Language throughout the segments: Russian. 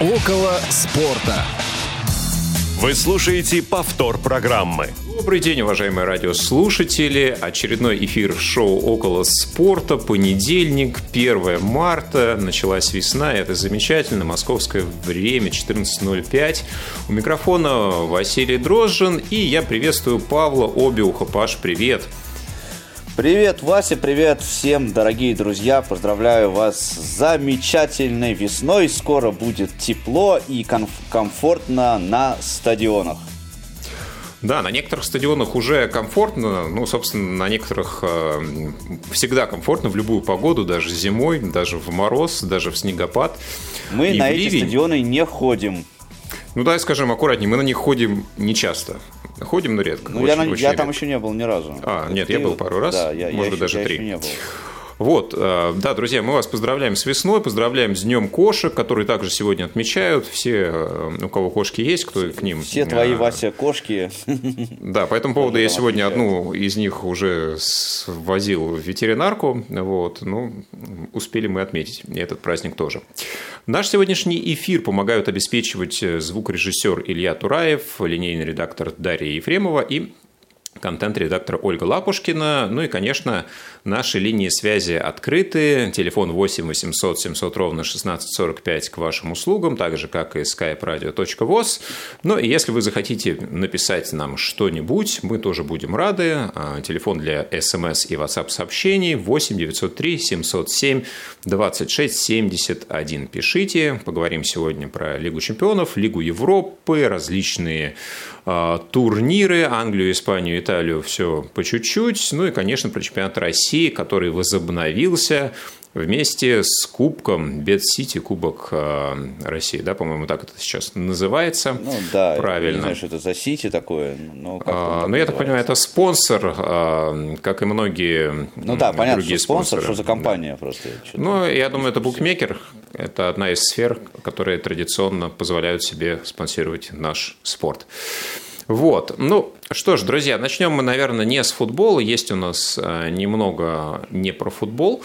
Около спорта. Вы слушаете повтор программы. Добрый день, уважаемые радиослушатели. Очередной эфир шоу «Около спорта». Понедельник, 1 марта. Началась весна, и это замечательно. Московское время, 14.05. У микрофона Василий Дрожжин, и я приветствую Павла Обиуха. Паш, привет. Привет. Привет, Вася, привет всем, дорогие друзья. Поздравляю вас с замечательной весной. Скоро будет тепло и комф- комфортно на стадионах. Да, на некоторых стадионах уже комфортно, ну, собственно, на некоторых э, всегда комфортно в любую погоду, даже зимой, даже в мороз, даже в снегопад. Мы и на эти стадионы не ходим. Ну, давай скажем аккуратнее, мы на них ходим не часто. Ходим, но редко. Ну, очень, я, на, очень я там еще не был ни разу. А, нет, Ты... я был пару раз, да, я, может я даже я три. Еще не был. Вот, э, да, друзья, мы вас поздравляем с весной, поздравляем с Днем кошек, который также сегодня отмечают. Все, э, у кого кошки есть, кто к ним... Все твои, э, Вася, кошки. Да, по этому поводу я сегодня одну из них уже возил в ветеринарку. Вот, ну, успели мы отметить этот праздник тоже. Наш сегодняшний эфир помогают обеспечивать звукорежиссер Илья Тураев, линейный редактор Дарья Ефремова и контент-редактор Ольга Лапушкина. Ну и, конечно, наши линии связи открыты. Телефон 8 800 700 ровно 1645 к вашим услугам, так же, как и skype-radio.voz. Ну и если вы захотите написать нам что-нибудь, мы тоже будем рады. А, телефон для смс и WhatsApp сообщений 8 903 707 26 71. Пишите. Поговорим сегодня про Лигу чемпионов, Лигу Европы, различные турниры, Англию, Испанию, Италию, все по чуть-чуть. Ну и, конечно, про чемпионат России, который возобновился вместе с Кубком Бет-Сити, Кубок э, России, да, по-моему, так это сейчас называется. Ну да, правильно. Не знаю, что это за Сити такое. Но, а, ну, я так понимаю, это спонсор, а, как и многие Ну да, понятно, другие что спонсор, спонсоры. что за компания да. просто. Ну, я думаю, это букмекер. Это одна из сфер, которые традиционно позволяют себе спонсировать наш спорт. Вот. Ну, что ж, друзья, начнем мы, наверное, не с футбола. Есть у нас э, немного не про футбол.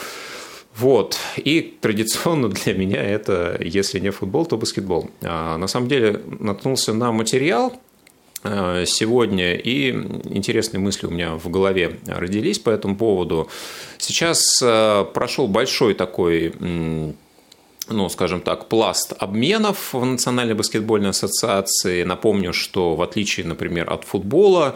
Вот. И традиционно для меня это, если не футбол, то баскетбол. А, на самом деле наткнулся на материал э, сегодня, и интересные мысли у меня в голове родились по этому поводу. Сейчас э, прошел большой такой ну, скажем так, пласт обменов в Национальной баскетбольной ассоциации. Напомню, что в отличие, например, от футбола,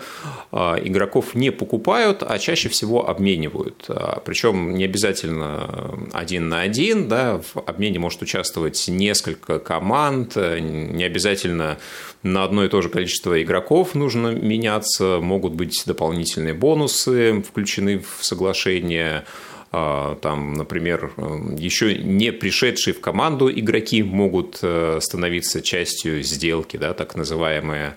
а, игроков не покупают, а чаще всего обменивают. А, Причем не обязательно один на один, да, в обмене может участвовать несколько команд, не обязательно на одно и то же количество игроков нужно меняться, могут быть дополнительные бонусы включены в соглашение, там, например, еще не пришедшие в команду игроки могут э, становиться частью сделки, да, так называемые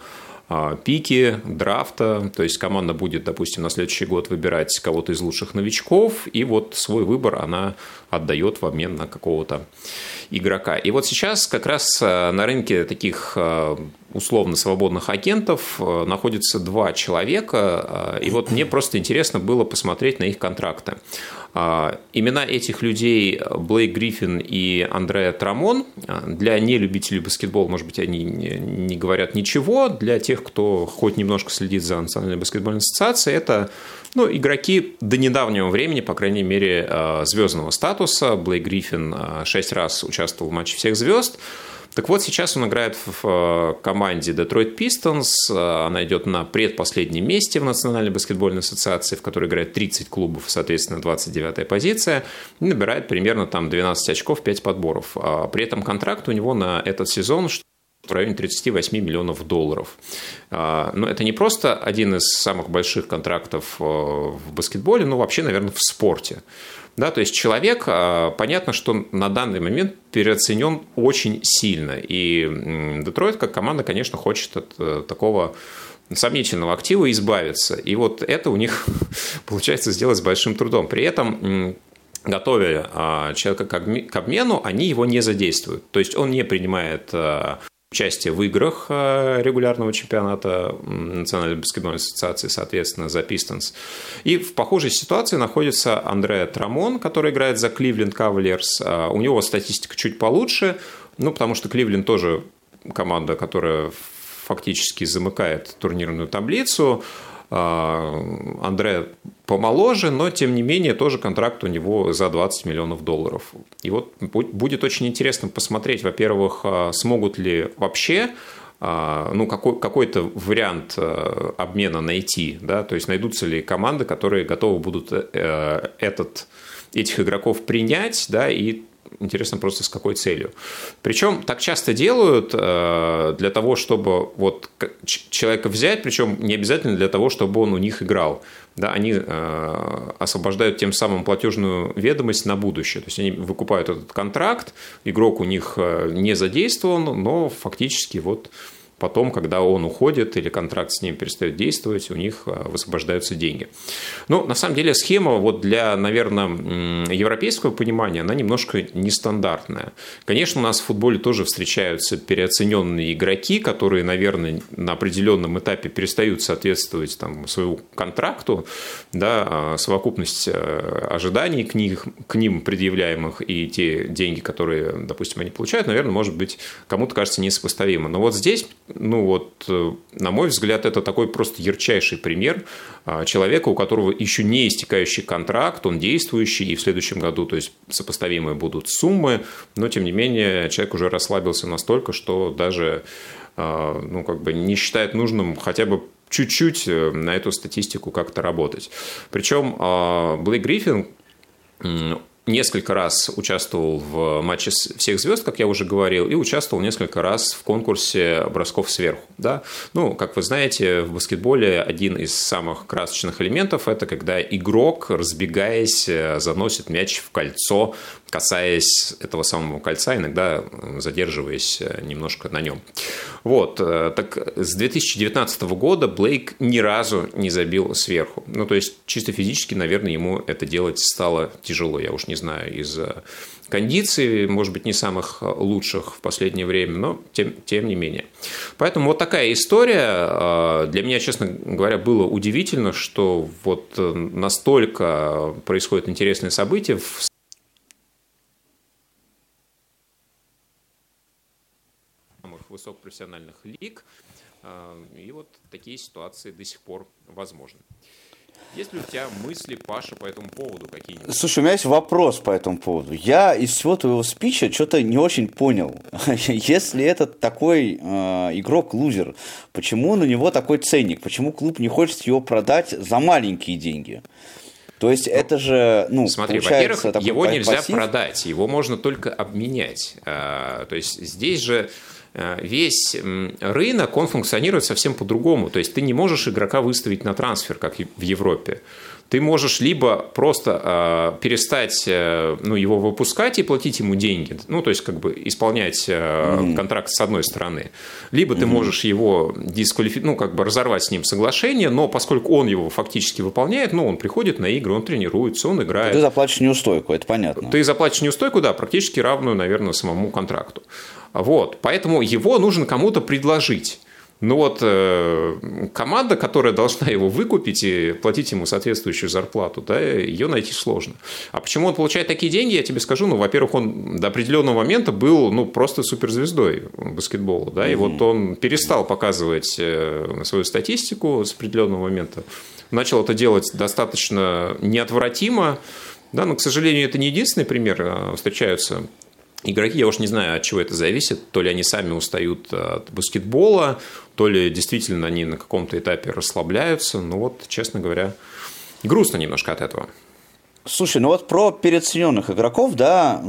а, пики драфта, то есть команда будет, допустим, на следующий год выбирать кого-то из лучших новичков, и вот свой выбор она отдает в обмен на какого-то игрока. И вот сейчас как раз э, на рынке таких э, условно свободных агентов находится два человека, и вот мне просто интересно было посмотреть на их контракты. А, имена этих людей Блейк Гриффин и Андреа Трамон. А, для нелюбителей баскетбола, может быть, они не говорят ничего. Для тех, кто хоть немножко следит за Национальной баскетбольной ассоциацией, это ну, игроки до недавнего времени, по крайней мере, а, звездного статуса. Блейк Гриффин шесть раз участвовал в матче всех звезд. Так вот, сейчас он играет в э, команде Detroit Pistons. Э, она идет на предпоследнем месте в Национальной баскетбольной ассоциации, в которой играет 30 клубов, соответственно, 29-я позиция. И набирает примерно там 12 очков, 5 подборов. А при этом контракт у него на этот сезон в районе 38 миллионов долларов. А, но это не просто один из самых больших контрактов э, в баскетболе, но вообще, наверное, в спорте. Да, то есть человек, а, понятно, что на данный момент переоценен очень сильно. И Детройт, как команда, конечно, хочет от э, такого сомнительного актива избавиться. И вот это у них получается сделать с большим трудом. При этом готовя а, человека к обмену, они его не задействуют. То есть он не принимает а, участие в играх э, регулярного чемпионата Национальной баскетбольной ассоциации, соответственно, за Пистонс. И в похожей ситуации находится Андре Трамон, который играет за Кливленд Кавалерс. У него статистика чуть получше, ну, потому что Кливленд тоже команда, которая фактически замыкает турнирную таблицу. А, Андре помоложе, но тем не менее тоже контракт у него за 20 миллионов долларов. И вот будет очень интересно посмотреть, во-первых, а, смогут ли вообще а, ну, какой, какой-то вариант обмена найти, да, то есть найдутся ли команды, которые готовы будут э, этот, этих игроков принять, да, и интересно просто с какой целью. Причем так часто делают э, для того, чтобы вот человека взять, причем не обязательно для того, чтобы он у них играл. Да, они э, освобождают тем самым платежную ведомость на будущее. То есть они выкупают этот контракт, игрок у них э, не задействован, но фактически вот потом, когда он уходит или контракт с ним перестает действовать, у них а, высвобождаются деньги. Но на самом деле схема вот для, наверное, европейского понимания, она немножко нестандартная. Конечно, у нас в футболе тоже встречаются переоцененные игроки, которые, наверное, на определенном этапе перестают соответствовать там, своему контракту, да, а совокупность а, ожиданий к, них, к ним предъявляемых и те деньги, которые, допустим, они получают, наверное, может быть, кому-то кажется несопоставимо. Но вот здесь ну вот, э, на мой взгляд, это такой просто ярчайший пример а, человека, у которого еще не истекающий контракт, он действующий, и в следующем году, то есть сопоставимые будут суммы, но тем не менее человек уже расслабился настолько, что даже а, ну, как бы не считает нужным хотя бы чуть-чуть э, на эту статистику как-то работать. Причем а, Блейк Гриффин несколько раз участвовал в матче всех звезд, как я уже говорил, и участвовал несколько раз в конкурсе бросков сверху. Да? Ну, как вы знаете, в баскетболе один из самых красочных элементов – это когда игрок, разбегаясь, э, заносит мяч в кольцо, касаясь этого самого кольца, иногда задерживаясь э, немножко на нем. Вот, э, так с 2019 года Блейк ни разу не забил сверху. Ну, то есть, чисто физически, наверное, ему это делать стало тяжело. Я уж не знаю, из-за кондиций, может быть, не самых лучших в последнее время, но тем, тем не менее. Поэтому вот такая история. Э, для меня, честно говоря, было удивительно, что вот настолько происходят интересные события в высокопрофессиональных лиг. А, и вот такие ситуации до сих пор возможны. Есть ли у тебя мысли, Паша, по этому поводу какие-нибудь? Слушай, у меня есть вопрос по этому поводу. Я из всего твоего спича что-то не очень понял. Если этот такой э, игрок-лузер, почему на него такой ценник? Почему клуб не хочет его продать за маленькие деньги? То есть это же, ну, Смотри, во-первых, его нельзя пассив. продать, его можно только обменять. А, то есть здесь же весь рынок, он функционирует совсем по-другому. То есть ты не можешь игрока выставить на трансфер, как в Европе. Ты можешь либо просто э, перестать э, ну, его выпускать и платить ему деньги, ну, то есть как бы исполнять э, mm-hmm. контракт с одной стороны, либо ты mm-hmm. можешь его дисквалифицировать, ну, как бы разорвать с ним соглашение, но поскольку он его фактически выполняет, ну, он приходит на игры, он тренируется, он играет. Ты заплатишь неустойку, это понятно. Ты заплатишь неустойку, да, практически равную, наверное, самому контракту. Вот, поэтому его нужно кому-то предложить. Ну вот э, команда, которая должна его выкупить и платить ему соответствующую зарплату, да, ее найти сложно. А почему он получает такие деньги, я тебе скажу. Ну, во-первых, он до определенного момента был ну, просто суперзвездой баскетбола. Да, и вот он перестал показывать э, свою статистику с определенного момента. Начал это делать достаточно неотвратимо. Да, но, к сожалению, это не единственный пример. А встречаются Игроки, я уж не знаю, от чего это зависит, то ли они сами устают от баскетбола, то ли действительно они на каком-то этапе расслабляются. Ну вот, честно говоря, грустно немножко от этого. Слушай, ну вот про переоцененных игроков, да,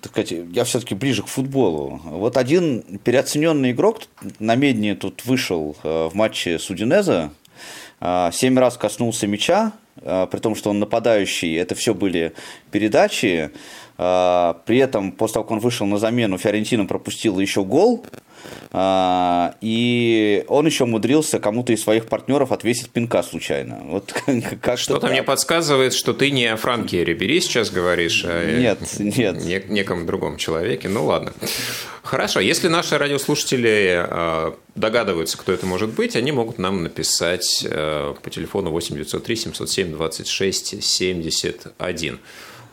так сказать, я все-таки ближе к футболу. Вот один переоцененный игрок на медне тут вышел э, в матче с Удинеза, э, семь раз коснулся мяча, э, при том, что он нападающий, это все были передачи. При этом, после того, как он вышел на замену, Фиорентина пропустила еще гол. А, и он еще умудрился кому-то из своих партнеров отвесить пинка случайно. Вот как Что-то мне подсказывает, что ты не о Франке Рибери сейчас говоришь, а нет, нет. Не, неком другом человеке. Ну ладно. Хорошо, если наши радиослушатели э, догадываются, кто это может быть, они могут нам написать по телефону 8 903 707 26 71.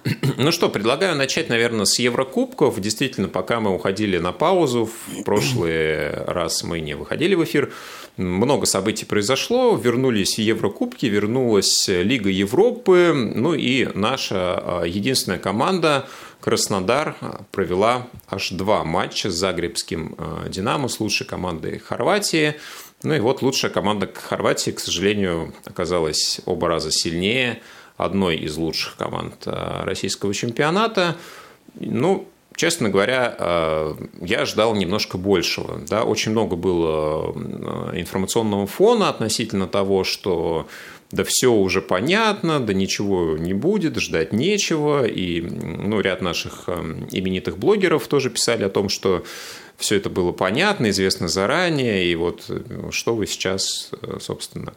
Ну что, предлагаю начать, наверное, с Еврокубков. Действительно, пока мы уходили на паузу, в прошлый раз мы не выходили в эфир, много событий произошло, вернулись Еврокубки, вернулась Лига Европы, ну и наша а, единственная команда Краснодар провела аж два матча с Загребским а, «Динамо», с лучшей командой Хорватии. Ну и вот лучшая команда Хорватии, к сожалению, оказалась оба раза сильнее – одной из лучших команд э, российского чемпионата. Ну, честно говоря, э, я ждал немножко большего. Да? Очень много было э, информационного фона относительно того, что да все уже понятно, да ничего не будет, ждать нечего. И ну, ряд наших именитых блогеров тоже писали о том, что все это было понятно, известно заранее, и вот что вы сейчас, собственно,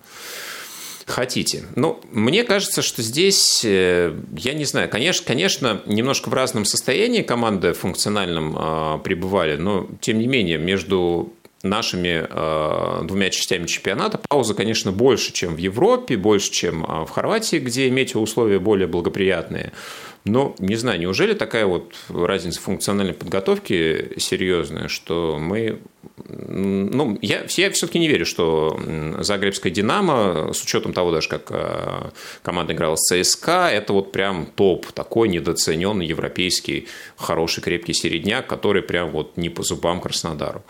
хотите. Ну, мне кажется, что здесь, э, я не знаю, конечно, конечно, немножко в разном состоянии команды функциональном э, пребывали, но тем не менее между нашими э, двумя частями чемпионата пауза, конечно, больше, чем в Европе, больше, чем э, в Хорватии, где метеоусловия более благоприятные. Но, не знаю, неужели такая вот разница функциональной подготовки серьезная, что мы... Ну, я, я все-таки не верю, что Загребская «Динамо», с учетом того даже, как э, команда играла с ЦСКА, это вот прям топ, такой недооцененный европейский хороший крепкий середняк, который прям вот не по зубам Краснодару.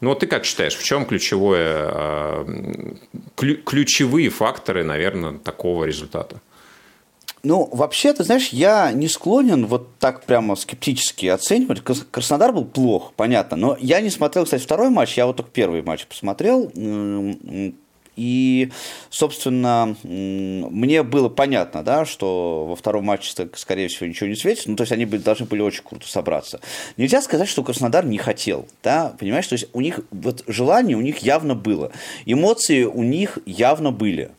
Ну, вот ты как считаешь, в чем ключевое, э, ключевые факторы, наверное, такого результата? Ну, вообще, ты знаешь, я не склонен вот так прямо скептически оценивать. Краснодар был плох, понятно. Но я не смотрел, кстати, второй матч, я вот только первый матч посмотрел. И, собственно, мне было понятно, да, что во втором матче, скорее всего, ничего не светит. Ну, то есть они должны были очень круто собраться. Нельзя сказать, что Краснодар не хотел, да, понимаешь? То есть у них вот желание у них явно было, эмоции у них явно были.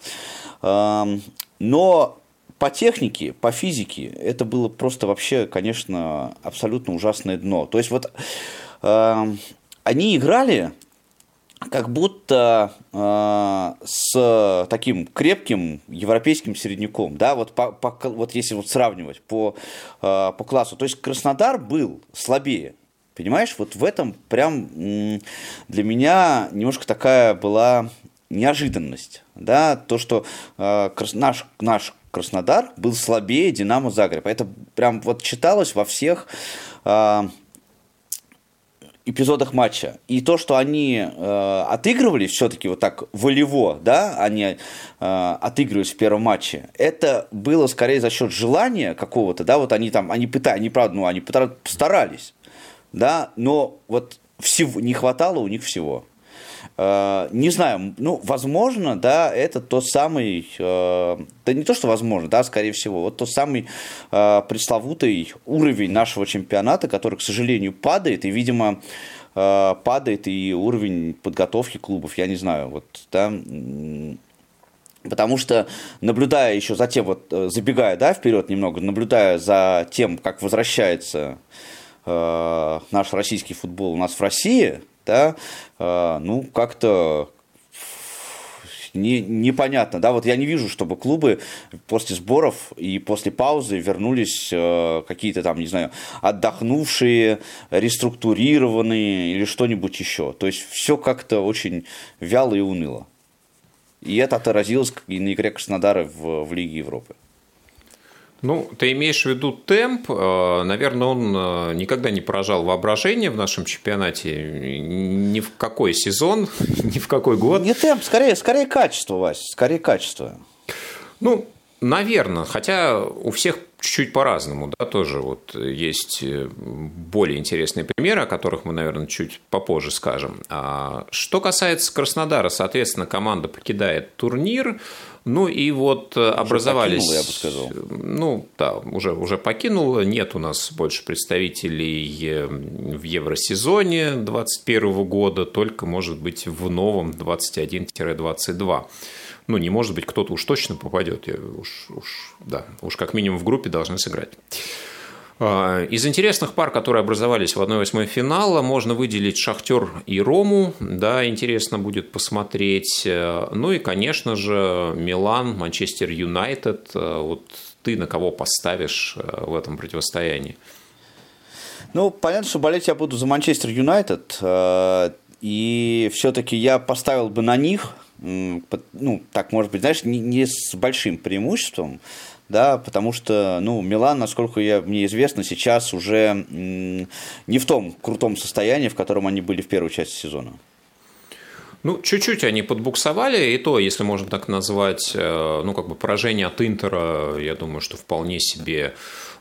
Но по технике, по физике это было просто вообще, конечно, абсолютно ужасное дно. То есть вот э, они играли как будто э, с таким крепким европейским середняком, да, вот, по, по, вот если вот сравнивать по, э, по классу. То есть Краснодар был слабее, понимаешь? Вот в этом прям для меня немножко такая была неожиданность, да, то, что э, наш, наш Краснодар был слабее Динамо Загреб. Это прям вот читалось во всех э, эпизодах матча. И то, что они э, отыгрывались все-таки вот так волево, да, они э, отыгрывались в первом матче, это было скорее за счет желания какого-то, да, вот они там, они пытались, они правда, ну, они постарались, да, но вот всего, не хватало у них всего. Э, не знаю, ну, возможно, да, это тот самый, э, да не то, что возможно, да, скорее всего, вот тот самый э, пресловутый уровень нашего чемпионата, который, к сожалению, падает, и, видимо, падает и уровень подготовки клубов, я не знаю, вот, да, Потому что, наблюдая еще за тем, вот забегая да, вперед немного, наблюдая за тем, как возвращается э, наш российский футбол у нас в России, да, э, ну, как-то не, непонятно, да, вот я не вижу, чтобы клубы после сборов и после паузы вернулись э, какие-то там, не знаю, отдохнувшие, реструктурированные или что-нибудь еще. То есть все как-то очень вяло и уныло. И это отразилось и на игре Краснодара в, в Лиге Европы. Ну, ты имеешь в виду темп. Э, наверное, он э, никогда не поражал воображение в нашем чемпионате. Ни в какой сезон, ни в какой год. Не темп, скорее, скорее качество, Вась, скорее качество. Ну, наверное. Хотя у всех чуть-чуть по-разному, да, тоже вот есть э, более интересные примеры, о которых мы, наверное, чуть попозже скажем. А что касается Краснодара, соответственно, команда покидает турнир, ну и вот уже образовались... Покинула, я бы сказал. Ну, да, уже, уже покинула. Нет у нас больше представителей в Евросезоне 2021 года, только, может быть, в новом 21-22 ну, не может быть, кто-то уж точно попадет. Я уж, уж, да, уж как минимум в группе должны сыграть. А, из интересных пар, которые образовались в 1-8 финала, можно выделить «Шахтер» и «Рому». Да, интересно будет посмотреть. Ну и, конечно же, «Милан», «Манчестер Юнайтед». Вот ты на кого поставишь э, в этом противостоянии? Ну, понятно, что болеть я буду за Манчестер Юнайтед. Э, и все-таки я поставил бы на них, ну, так, может быть, знаешь, не, не с большим преимуществом, да, потому что, ну, Милан, насколько я, мне известно, сейчас уже не в том крутом состоянии, в котором они были в первой части сезона. Ну, чуть-чуть они подбуксовали, и то, если можно так назвать, э, ну, как бы поражение от Интера, я думаю, что вполне себе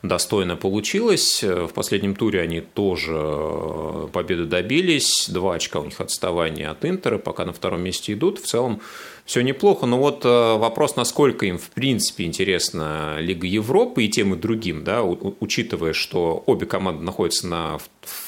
достойно получилось. В последнем туре они тоже э, победы добились. Два очка у них отставания от Интера, пока на втором месте идут. В целом все неплохо. Но вот э, вопрос, насколько им в принципе интересна Лига Европы и тем и другим, да, учитывая, что обе команды находятся на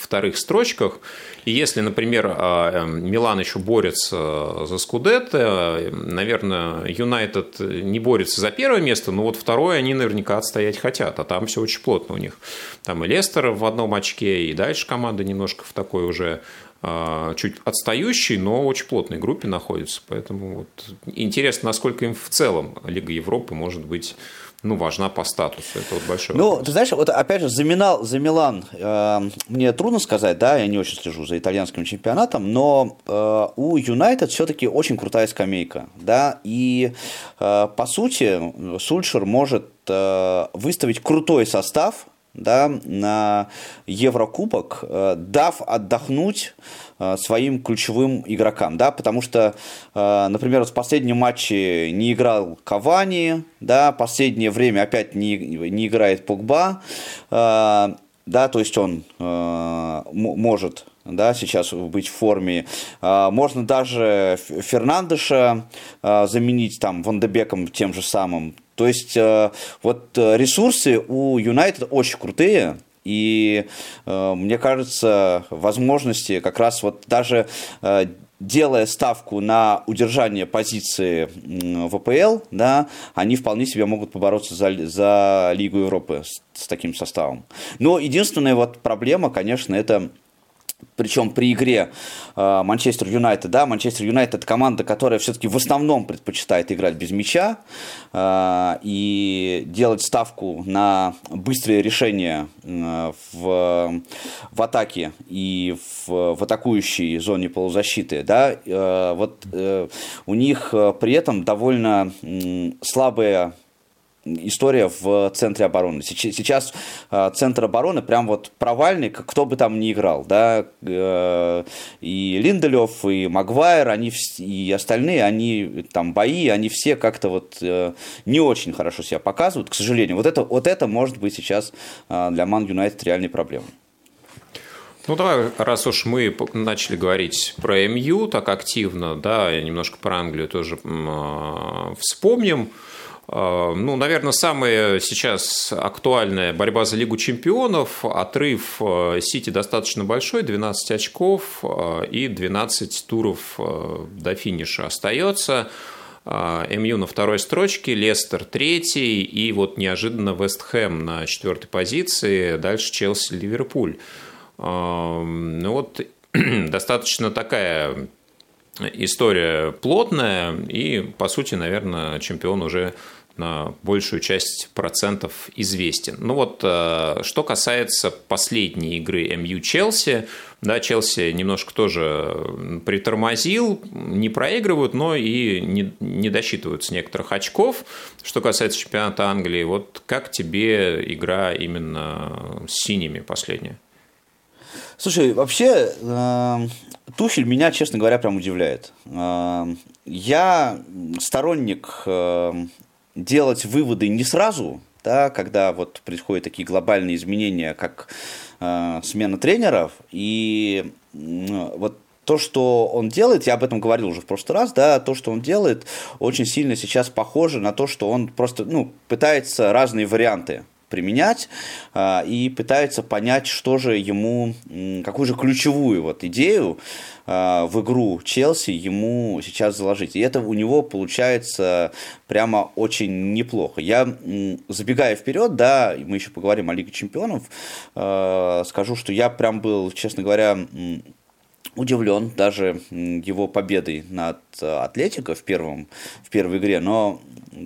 вторых строчках. И если, например, а, эм, Милан еще борется за Скудетто, наверное, Юнайтед не борется за первое место, но вот второе они наверняка отстоять хотят, а там все очень плотно у них. Там и Лестер в одном очке, и дальше команда немножко в такой уже а, чуть отстающей, но очень плотной группе находится. Поэтому вот интересно, насколько им в целом Лига Европы может быть ну, важна по статусу. Это вот большой Ну, вопрос. ты знаешь, вот опять же, за, Милан, за Милан э, мне трудно сказать, да, я не очень слежу за итальянским чемпионатом, но э, у Юнайтед все-таки очень крутая скамейка, да, и э, по сути Сульшер может э, выставить крутой состав, да, на Еврокубок, э, дав отдохнуть э, своим ключевым игрокам, да, потому что, э, например, в последнем матче не играл Кавани, да, последнее время опять не, не играет Погба, да, то есть он может да, сейчас быть в форме. Можно даже Фернандеша заменить там Вандебеком тем же самым. То есть э, вот э, ресурсы у Юнайтед очень крутые, и э, мне кажется, возможности как раз вот даже делая ставку на удержание позиции в АПЛ, да, они вполне себе могут побороться за, за Лигу Европы с, с таким составом. Но единственная вот проблема, конечно, это причем при игре э, Манчестер Юнайтед, да, Манчестер Юнайтед команда, которая все-таки в основном предпочитает играть без мяча э, и делать ставку на быстрые решения э, в, в атаке и в, в атакующей зоне полузащиты, да, вот у них при этом довольно слабая история в центре обороны. Сейчас а, центр обороны прям вот провальный, кто бы там ни играл, да, э, и Линделев, и Магуайр, они и остальные, они там бои, они все как-то вот э, не очень хорошо себя показывают, к сожалению. Вот это, вот это может быть сейчас а, для Ман Юнайтед реальной проблемой. Ну, давай, раз уж мы начали говорить про МЮ так активно, да, немножко про Англию тоже а, вспомним. А, ну, наверное, самая сейчас актуальная борьба за Лигу чемпионов. Отрыв а, Сити достаточно большой, 12 очков а, и 12 туров до финиша остается. МЮ на второй строчке, Лестер третий, и вот неожиданно Вест Хэм на четвертой позиции, дальше Челси, Ливерпуль. Ну вот достаточно такая история плотная, и, по сути, наверное, чемпион уже на большую часть процентов известен. Ну вот, э, что касается последней игры МЮ Челси, да, Челси немножко тоже притормозил, не проигрывают, но и не, не досчитывают с некоторых очков. Что касается чемпионата Англии, вот как тебе игра именно с синими последняя? Слушай, вообще, э, Тухель меня, честно говоря, прям удивляет. Э, я сторонник э, делать выводы не сразу, да, когда вот происходят такие глобальные изменения, как э, смена тренеров, и э, вот то, что он делает, я об этом говорил уже в прошлый раз, да, то, что он делает, очень сильно сейчас похоже на то, что он просто, ну, пытается разные варианты применять а, и пытается понять, что же ему, какую же ключевую вот идею а, в игру Челси ему сейчас заложить. И это у него получается прямо очень неплохо. Я, забегая вперед, да, мы еще поговорим о Лиге Чемпионов, а, скажу, что я прям был, честно говоря, удивлен даже его победой над Атлетико в, первом, в первой игре, но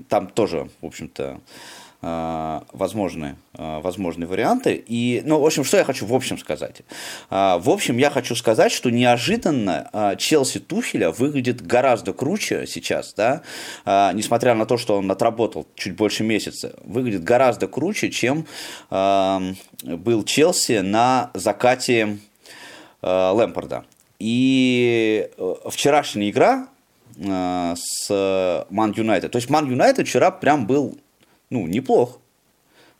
там тоже, в общем-то, возможные, а, возможные варианты. И, ну, в общем, что я хочу в общем сказать? А, в общем, я хочу сказать, что неожиданно Челси Тухеля выглядит гораздо круче сейчас, да, несмотря на то, что он отработал чуть больше месяца, выглядит гораздо круче, чем был Челси на закате Лэмпорда. И э, вчерашняя игра с Ман Юнайтед. То есть Ман Юнайтед вчера прям был ну, неплох.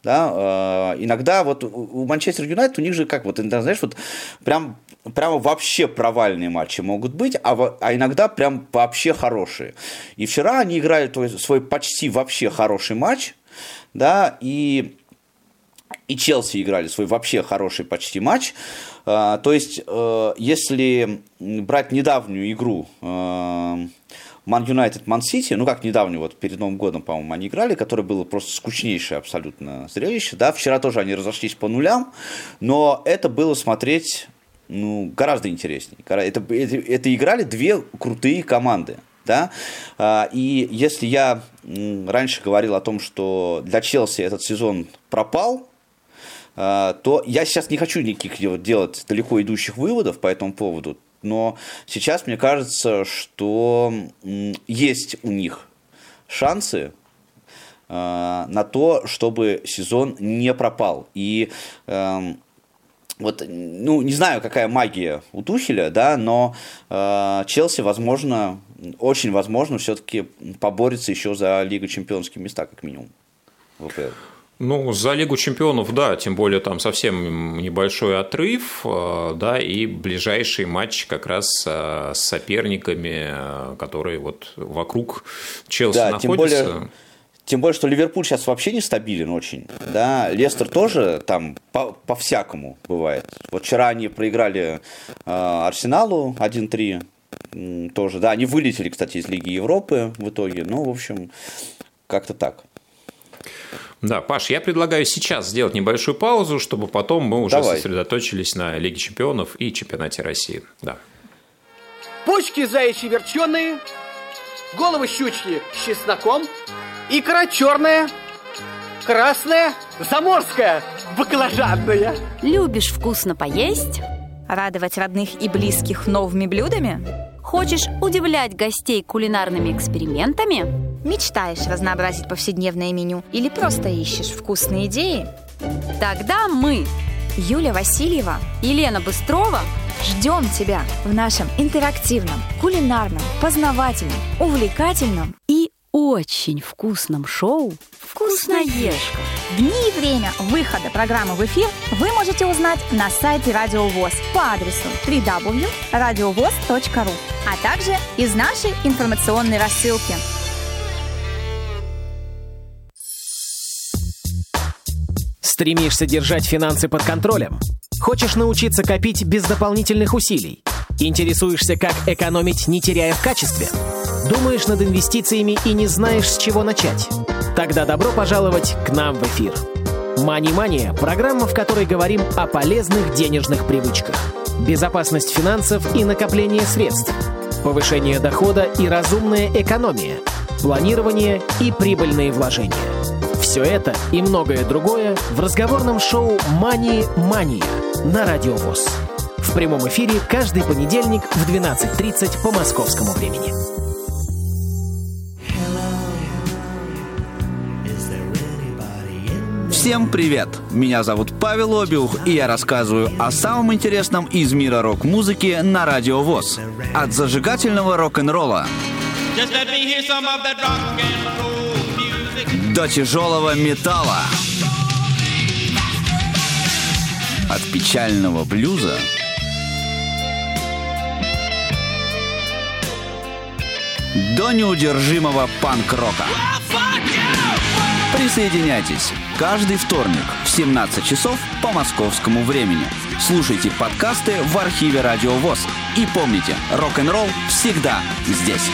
Да, э, иногда вот у Манчестер Юнайтед у них же как вот, знаешь, вот прям прямо вообще провальные матчи могут быть, а, а иногда прям вообще хорошие. И вчера они играли свой почти вообще хороший матч, да, и и Челси играли свой вообще хороший почти матч. Э, то есть, э, если брать недавнюю игру Ман Юнайтед, Ман Сити, ну как недавно, вот перед Новым годом, по-моему, они играли, которое было просто скучнейшее абсолютно зрелище, да, вчера тоже они разошлись по нулям, но это было смотреть, ну, гораздо интереснее. Это, это, это играли две крутые команды, да, а, и если я раньше говорил о том, что для Челси этот сезон пропал, а, то я сейчас не хочу никаких делать далеко идущих выводов по этому поводу но сейчас мне кажется, что есть у них шансы э, на то, чтобы сезон не пропал. И э, вот, ну, не знаю, какая магия у Тухеля, да, но э, Челси, возможно, очень возможно, все-таки поборется еще за Лигу чемпионские места, как минимум. ВПЛ. Ну, за Лигу чемпионов, да, тем более там совсем небольшой отрыв, э, да, и ближайший матч как раз э, с соперниками, э, которые вот вокруг Челси да, находятся. Тем более... Тем более, что Ливерпуль сейчас вообще нестабилен очень. Да? Лестер тоже там по- по-всякому бывает. Вот вчера они проиграли э, Арсеналу 1-3. Тоже, да, они вылетели, кстати, из Лиги Европы в итоге. Ну, в общем, как-то так. Да, Паш, я предлагаю сейчас сделать небольшую паузу, чтобы потом мы уже Давай. сосредоточились на Лиге чемпионов и чемпионате России. Да. Почки заячьи верченые, головы щучки с чесноком, икра черная, красная, заморская, баклажанная. Любишь вкусно поесть? Радовать родных и близких новыми блюдами? Хочешь удивлять гостей кулинарными экспериментами? Мечтаешь разнообразить повседневное меню или просто ищешь вкусные идеи? Тогда мы, Юля Васильева, Елена Быстрова, ждем тебя в нашем интерактивном, кулинарном, познавательном, увлекательном и очень вкусном шоу «Вкусноежка». Дни и время выхода программы в эфир вы можете узнать на сайте Радио ВОЗ по адресу www.radiovoz.ru, а также из нашей информационной рассылки – Стремишься держать финансы под контролем? Хочешь научиться копить без дополнительных усилий? Интересуешься, как экономить, не теряя в качестве? Думаешь над инвестициями и не знаешь, с чего начать? Тогда добро пожаловать к нам в эфир. «Мани-мания» – программа, в которой говорим о полезных денежных привычках. Безопасность финансов и накопление средств. Повышение дохода и разумная экономия. Планирование и прибыльные вложения. Все это и многое другое в разговорном шоу «Мани-мания» на Радио ВОЗ. В прямом эфире каждый понедельник в 12.30 по московскому времени. Всем привет! Меня зовут Павел Обиух, и я рассказываю о самом интересном из мира рок-музыки на Радио ВОЗ. От зажигательного рок-н-ролла. Just let me hear some of that rock and roll. До тяжелого металла. От печального блюза до неудержимого панк-рока. Присоединяйтесь каждый вторник в 17 часов по московскому времени. Слушайте подкасты в архиве Радио ВОЗ. И помните, рок-н-ролл всегда здесь.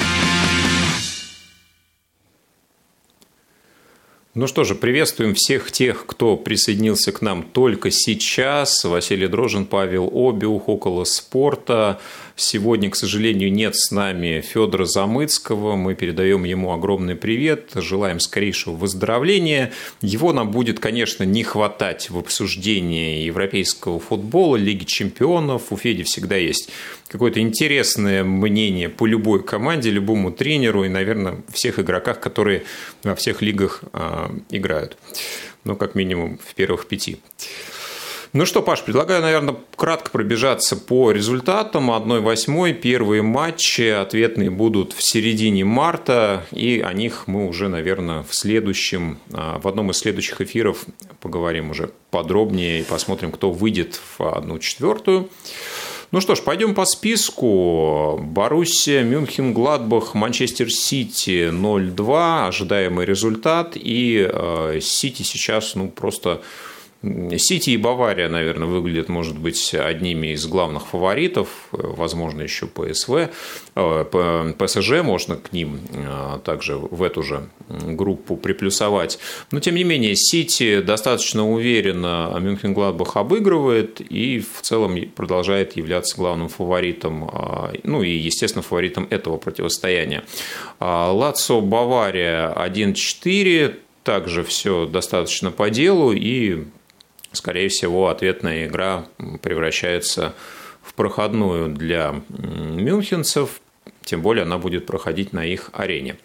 Ну что же, приветствуем всех тех, кто присоединился к нам только сейчас. Василий Дрожин, Павел Обиух, около спорта. Сегодня, к сожалению, нет с нами Федора Замыцкого. Мы передаем ему огромный привет, желаем скорейшего выздоровления. Его нам будет, конечно, не хватать в обсуждении европейского футбола, Лиги чемпионов. У Феди всегда есть какое-то интересное мнение по любой команде, любому тренеру и, наверное, всех игроках, которые во всех лигах э, играют. Ну, как минимум, в первых пяти. Ну что, Паш, предлагаю, наверное, кратко пробежаться по результатам 1-8. Первые матчи ответные будут в середине марта, и о них мы уже, наверное, в следующем, а, в одном из следующих эфиров поговорим уже подробнее и посмотрим, кто выйдет в одну четвертую. Ну что ж, пойдем по списку. Боруссия, Мюнхен, Гладбах, Манчестер Сити 0-2, ожидаемый результат. И э, Сити сейчас, ну, просто Сити и Бавария, наверное, выглядят, может быть, одними из главных фаворитов, возможно, еще ПСВ, э, ПСЖ можно к ним э, также в эту же группу приплюсовать. Но, тем не менее, Сити достаточно уверенно Мюнхен-Гладбах обыгрывает и в целом продолжает являться главным фаворитом, э, ну и, естественно, фаворитом этого противостояния. Лацо Бавария 1-4, также все достаточно по делу и скорее всего, ответная игра превращается в проходную для мюнхенцев, тем более она будет проходить на их арене.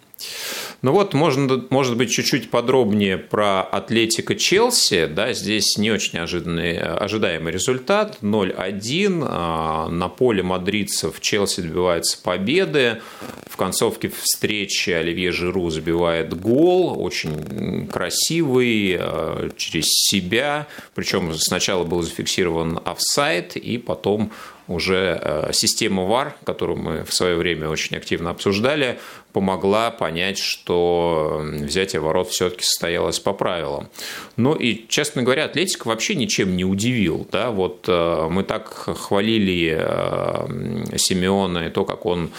Ну вот, можно, может быть, чуть-чуть подробнее про Атлетика Челси. Да, здесь не очень ожиданный, ожидаемый результат. 0-1. А, на поле мадридцев Челси добивается победы. В концовке встречи Оливье Жиру забивает гол. Очень красивый, а, через себя. Причем сначала был зафиксирован офсайт, и потом уже э, система VAR, которую мы в свое время очень активно обсуждали, помогла понять, что взятие ворот все-таки состоялось по правилам. Ну и, честно говоря, Атлетика вообще ничем не удивил. Да? Вот э, мы так хвалили э, Симеона и то, как он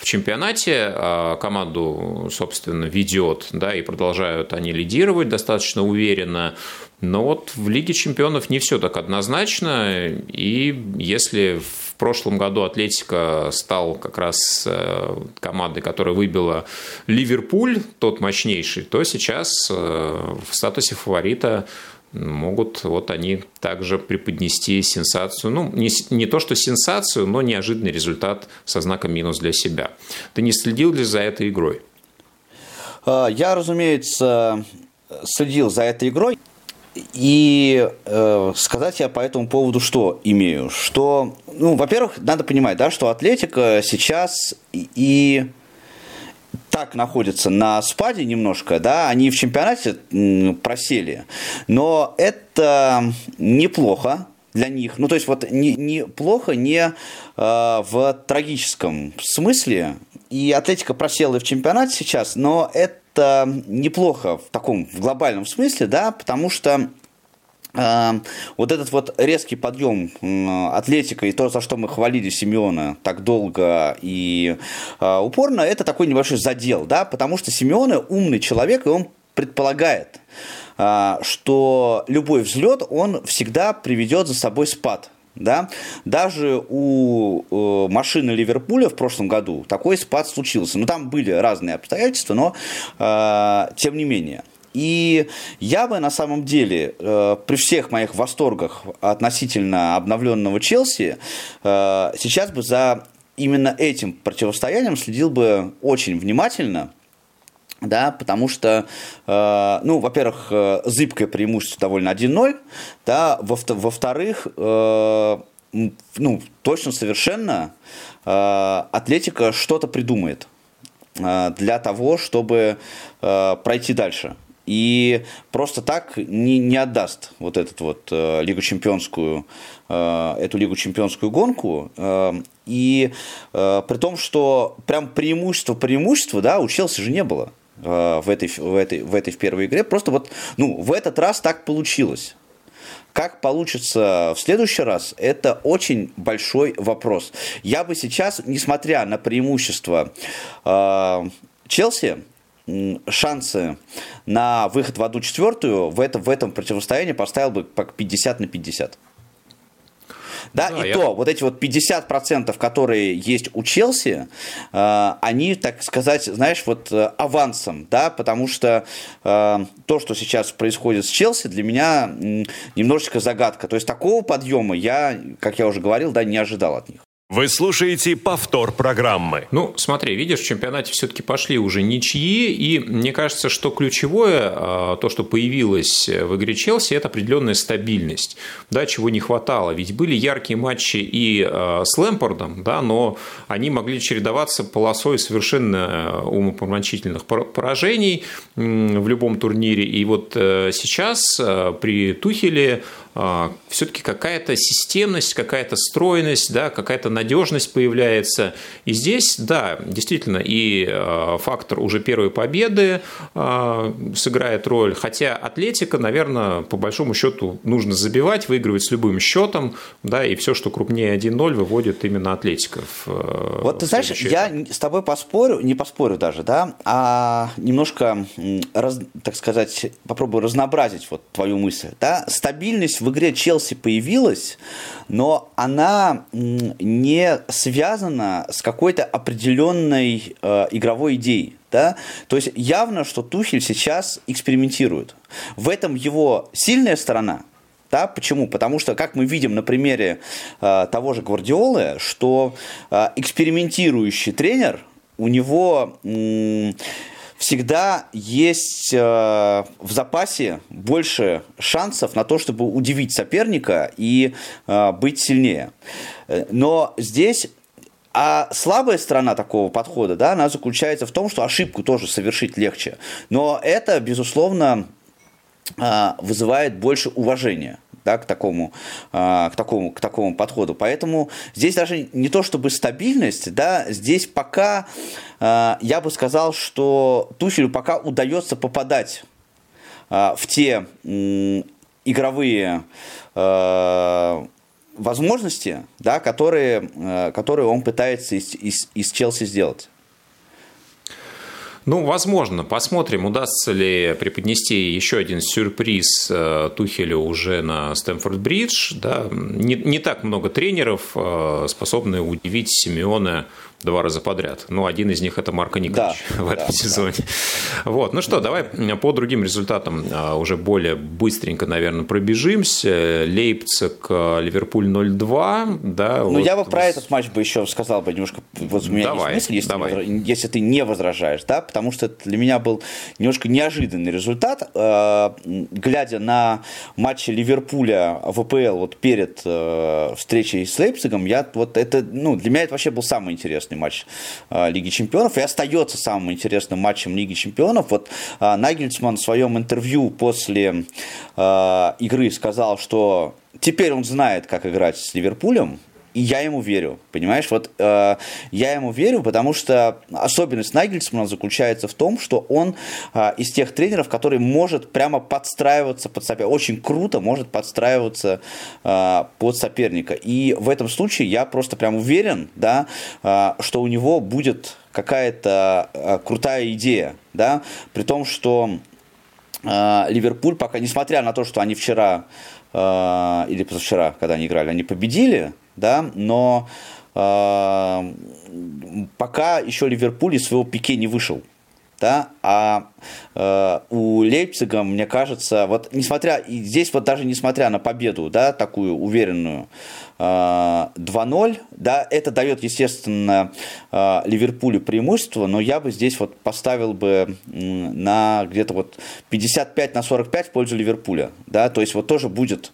в чемпионате команду, собственно, ведет, да, и продолжают они лидировать достаточно уверенно. Но вот в Лиге чемпионов не все так однозначно, и если в прошлом году Атлетика стал как раз э, командой, которая выбила Ливерпуль, тот мощнейший, то сейчас э, в статусе фаворита могут вот они также преподнести сенсацию. Ну, не, не то, что сенсацию, но неожиданный результат со знаком минус для себя. Ты не следил ли за этой игрой? А, я, разумеется, следил за этой игрой. И э, сказать я по этому поводу что имею? Что, ну, во-первых, надо понимать, да, что Атлетика сейчас и, и так находится на спаде немножко, да, они в чемпионате просели, но это неплохо для них. Ну, то есть вот не, неплохо не э, в трагическом смысле, и Атлетика просела в чемпионате сейчас, но это неплохо в таком в глобальном смысле, да, потому что вот этот вот резкий подъем атлетика и то, за что мы хвалили Симеона так долго и э, упорно, это такой небольшой задел, да, потому что Симеона умный человек, и он предполагает, э, что любой взлет, он всегда приведет за собой спад да? Даже у э, машины Ливерпуля в прошлом году такой спад случился. Ну, там были разные обстоятельства, но э, тем не менее. И я бы на самом деле э, при всех моих восторгах относительно обновленного Челси э, сейчас бы за именно этим противостоянием следил бы очень внимательно – да, потому что, э, ну, во-первых, э, зыбкое преимущество довольно 1-0, да, во-вторых, э, ну, точно совершенно э, Атлетика что-то придумает э, для того, чтобы э, пройти дальше. И просто так не, не отдаст вот этот вот э, Лигу Чемпионскую, э, эту Лигу Чемпионскую гонку. Э, и э, при том, что прям преимущество преимущества, да, у Челси же не было э, в этой, в, этой, в этой в первой игре. Просто вот, ну, в этот раз так получилось. Как получится в следующий раз, это очень большой вопрос. Я бы сейчас, несмотря на преимущество э, Челси, шансы на выход в одну четвертую в, это, в этом противостоянии поставил бы как 50 на 50. Да, да и я... то, вот эти вот 50%, которые есть у Челси, э, они, так сказать, знаешь, вот э, авансом, да, потому что э, то, что сейчас происходит с Челси, для меня немножечко загадка. То есть такого подъема я, как я уже говорил, да, не ожидал от них. Вы слушаете повтор программы. Ну, смотри, видишь, в чемпионате все-таки пошли уже ничьи, и мне кажется, что ключевое, а, то, что появилось в игре Челси, это определенная стабильность, да, чего не хватало. Ведь были яркие матчи и а, с Лэмпордом, да, но они могли чередоваться полосой совершенно умопомрачительных поражений в любом турнире. И вот э, сейчас а, при Тухеле а, все-таки какая-то системность, какая-то стройность, да, какая-то надежность появляется. И здесь, да, действительно, и а, фактор уже первой победы а, сыграет роль. Хотя Атлетика, наверное, по большому счету нужно забивать, выигрывать с любым счетом, да, и все, что крупнее 1-0, выводит именно Атлетика. В, вот ты знаешь, я с тобой поспорю, не поспорю даже, да, а немножко, раз, так сказать, попробую разнообразить вот твою мысль. Да? Стабильность в игре Челси появилась, но она не связана с какой-то определенной э, игровой идеей. Да? То есть явно, что Тухель сейчас экспериментирует. В этом его сильная сторона. Да, почему? Потому что, как мы видим на примере э, того же Гвардиолы, что э, экспериментирующий тренер, у него э, всегда есть э, в запасе больше шансов на то, чтобы удивить соперника и э, быть сильнее. Но здесь а слабая сторона такого подхода, да, она заключается в том, что ошибку тоже совершить легче. Но это, безусловно, э, вызывает больше уважения да, к, такому, к, такому, к такому подходу. Поэтому здесь даже не то чтобы стабильность, да, здесь пока я бы сказал, что Тухелю пока удается попадать в те игровые возможности, да, которые, которые он пытается из, из, из Челси сделать. Ну, возможно. Посмотрим, удастся ли преподнести еще один сюрприз э, Тухелю уже на Стэнфорд-Бридж. Да? Не, не так много тренеров э, способны удивить Симеона два раза подряд. Ну, один из них это Марко Николаевич да, в этом да, сезоне. Да. Вот. Ну что, давай по другим результатам а, уже более быстренько, наверное, пробежимся. Лейпциг, а, Ливерпуль 0-2. Да, ну, вот. я бы про этот матч бы еще сказал бы немножко, вот у меня давай, есть мысль, если, давай. Ты, если ты не возражаешь, да, потому что это для меня был немножко неожиданный результат. А, глядя на матчи Ливерпуля в АПЛ вот перед встречей с Лейпцигом, я вот это, ну, для меня это вообще был самый интересный интересный матч а, Лиги Чемпионов и остается самым интересным матчем Лиги Чемпионов. Вот а, Нагельцман в своем интервью после а, игры сказал, что теперь он знает, как играть с Ливерпулем, и я ему верю, понимаешь? Вот э, я ему верю, потому что особенность Нагельсмана заключается в том, что он э, из тех тренеров, который может прямо подстраиваться под соперника, очень круто может подстраиваться э, под соперника. И в этом случае я просто прям уверен, да, э, что у него будет какая-то э, крутая идея, да, при том, что э, Ливерпуль пока, несмотря на то, что они вчера э, или позавчера, когда они играли, они победили, да, но э, пока еще Ливерпуль из своего пике не вышел. Да, а э, у Лейпцига, мне кажется, вот несмотря, и здесь вот даже несмотря на победу, да, такую уверенную, 2-0, да, это дает, естественно, э, Ливерпулю преимущество, но я бы здесь вот поставил бы на где-то вот 55 на 45 в пользу Ливерпуля, да, то есть вот тоже будет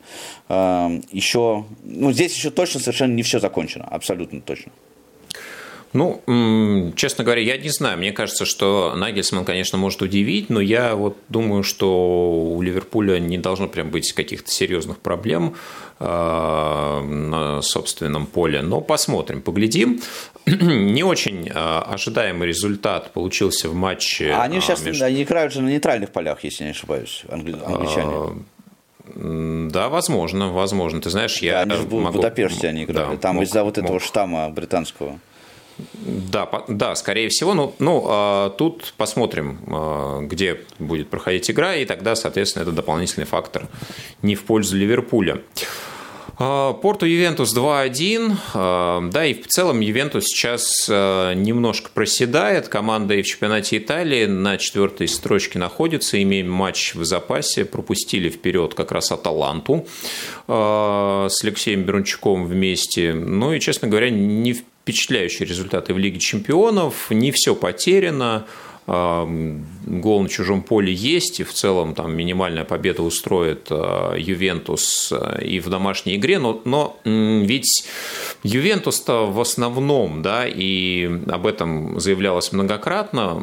э, еще, ну, здесь еще точно совершенно не все закончено, абсолютно точно. Ну, честно говоря, я не знаю. Мне кажется, что Нагельсман, конечно, может удивить, но я вот думаю, что у Ливерпуля не должно прям быть каких-то серьезных проблем э, на собственном поле. Но посмотрим, поглядим. Не очень э, ожидаемый результат получился в матче. А они сейчас между... они играют же на нейтральных полях, если не ошибаюсь, англичане. Да, возможно, возможно. Ты знаешь, я да, они могу... в Будапеште они играли. Да, Там мог, из-за вот этого мог... штамма британского. Да, да, скорее всего. Ну, ну а, тут посмотрим, а, где будет проходить игра, и тогда, соответственно, это дополнительный фактор не в пользу Ливерпуля. А, Порту Ювентус 2-1. А, да, и в целом Ювентус сейчас немножко проседает. Команда и в чемпионате Италии на четвертой строчке находится. Имеем матч в запасе. Пропустили вперед как раз Аталанту с Алексеем Берунчуком вместе. Ну и, честно говоря, не впечатляющие результаты в Лиге чемпионов. Не все потеряно гол на чужом поле есть, и в целом там минимальная победа устроит а, Ювентус а, и в домашней игре, но, но ведь Ювентус-то в основном, да, и об этом заявлялось многократно,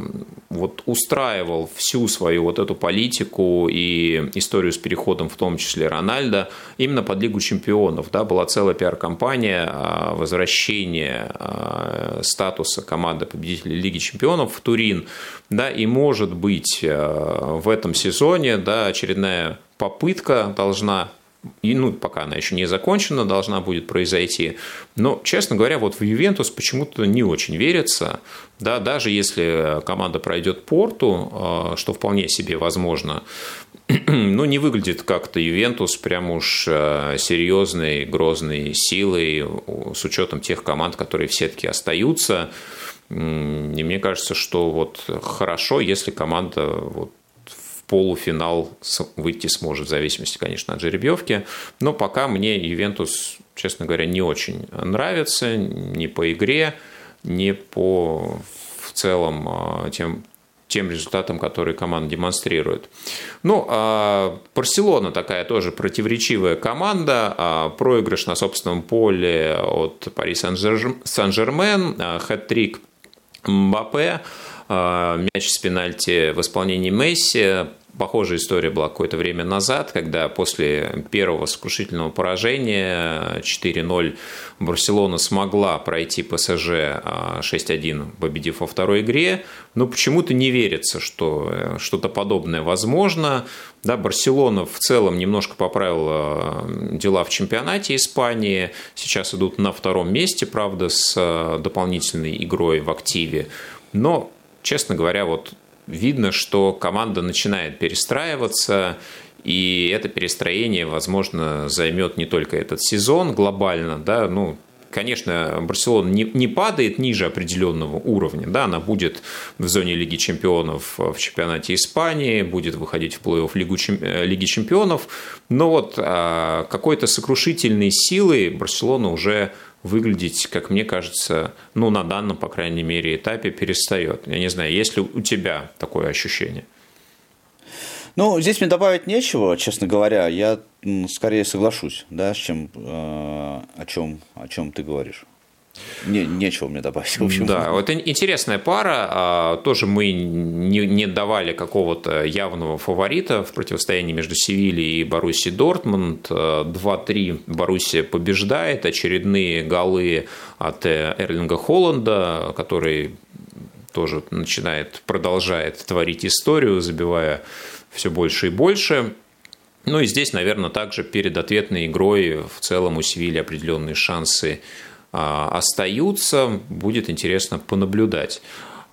вот устраивал всю свою вот эту политику и историю с переходом, в том числе Рональда, именно под Лигу чемпионов. Да, была целая пиар-компания а, возвращения статуса команды победителей Лиги чемпионов в Турин да, и может быть э, в этом сезоне, да, очередная попытка должна и, ну, пока она еще не закончена, должна будет произойти. Но, честно говоря, вот в Ювентус почему-то не очень верится. Да, даже если команда пройдет порту, э, что вполне себе возможно, ну, не выглядит как-то Ювентус прям уж э, серьезной, грозной силой с учетом тех команд, которые в сетке остаются. И мне кажется, что вот хорошо, если команда вот в полуфинал выйти сможет, в зависимости, конечно, от жеребьевки. Но пока мне Ювентус, честно говоря, не очень нравится ни по игре, ни по в целом а, тем, тем результатам, которые команда демонстрирует. Ну, а Барселона такая тоже противоречивая команда, а проигрыш на собственном поле от Пари Сан-Жермен, а хэт-трик Мбаппе, а, мяч с пенальти в исполнении Месси. Похожая история была какое-то время назад, когда после первого сокрушительного поражения 4-0 Барселона смогла пройти ПСЖ 6-1, а, победив во второй игре. Но почему-то не верится, что э, что-то подобное возможно. Да, Барселона в целом немножко поправила дела в чемпионате Испании. Сейчас идут на втором месте, правда, с э, дополнительной игрой в активе. Но, честно говоря, вот видно, что команда начинает перестраиваться, и это перестроение, возможно, займет не только этот сезон глобально, да, ну, конечно, Барселона не, не падает ниже определенного уровня, да, она будет в зоне Лиги Чемпионов в чемпионате Испании, будет выходить в плей-офф Лигу, э, Лиги Чемпионов, но вот а, какой-то сокрушительной силой Барселона уже выглядеть, как мне кажется, ну, на данном, по крайней мере, этапе перестает. Я не знаю, есть ли у тебя такое ощущение? Ну, здесь мне добавить нечего, честно говоря. Я скорее соглашусь, да, с чем, э, о, чем, о чем ты говоришь. Не, нечего мне добавить. В общем. Да, вот интересная пара. А, тоже мы не, не давали какого-то явного фаворита в противостоянии между Севильей и Боруссией Дортмунд. 2-3 Боруссия побеждает. Очередные голы от Эрлинга Холланда, который тоже начинает, продолжает творить историю, забивая все больше и больше. Ну и здесь, наверное, также перед ответной игрой в целом у Севильи определенные шансы а, остаются. Будет интересно понаблюдать.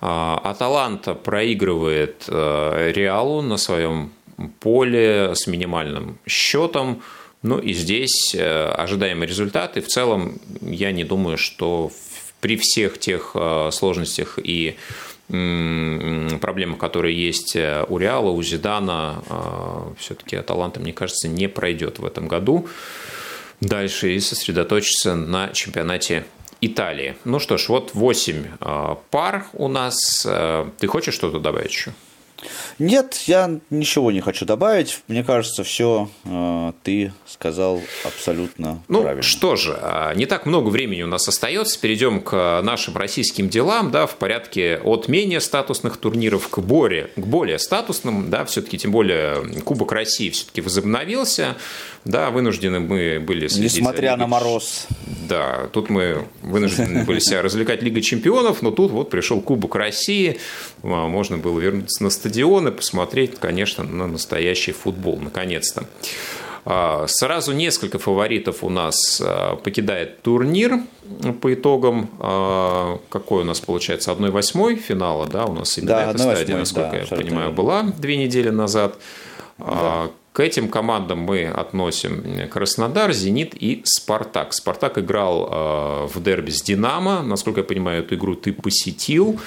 А, Аталанта проигрывает а, Реалу на своем поле с минимальным счетом. Ну и здесь ожидаемые результаты. В целом, я не думаю, что при всех тех сложностях и проблемах, которые есть у Реала, у Зидана, все-таки Аталанта, мне кажется, не пройдет в этом году дальше и сосредоточиться на чемпионате Италии. Ну что ж, вот 8 а, пар у нас. А, ты хочешь что-то добавить еще? Нет, я ничего не хочу добавить. Мне кажется, все э, ты сказал абсолютно ну, правильно. что же, а, не так много времени у нас остается. Перейдем к нашим российским делам, да, в порядке от менее статусных турниров к более, к более статусным, да, все-таки, тем более Кубок России все-таки возобновился, да, вынуждены мы были следить Несмотря на мороз. Да, тут мы вынуждены были себя развлекать Лига Чемпионов, но тут вот пришел Кубок России, можно было вернуться на стадион и посмотреть, конечно, на настоящий футбол, наконец-то. А, сразу несколько фаворитов у нас а, покидает турнир по итогам. А, какой у нас получается? 1-8 финала, да, у нас именно да, эта стадия, насколько да, я понимаю, была две недели назад. Да. К этим командам мы относим Краснодар, Зенит и Спартак. Спартак играл в дерби с Динамо. Насколько я понимаю, эту игру ты посетил.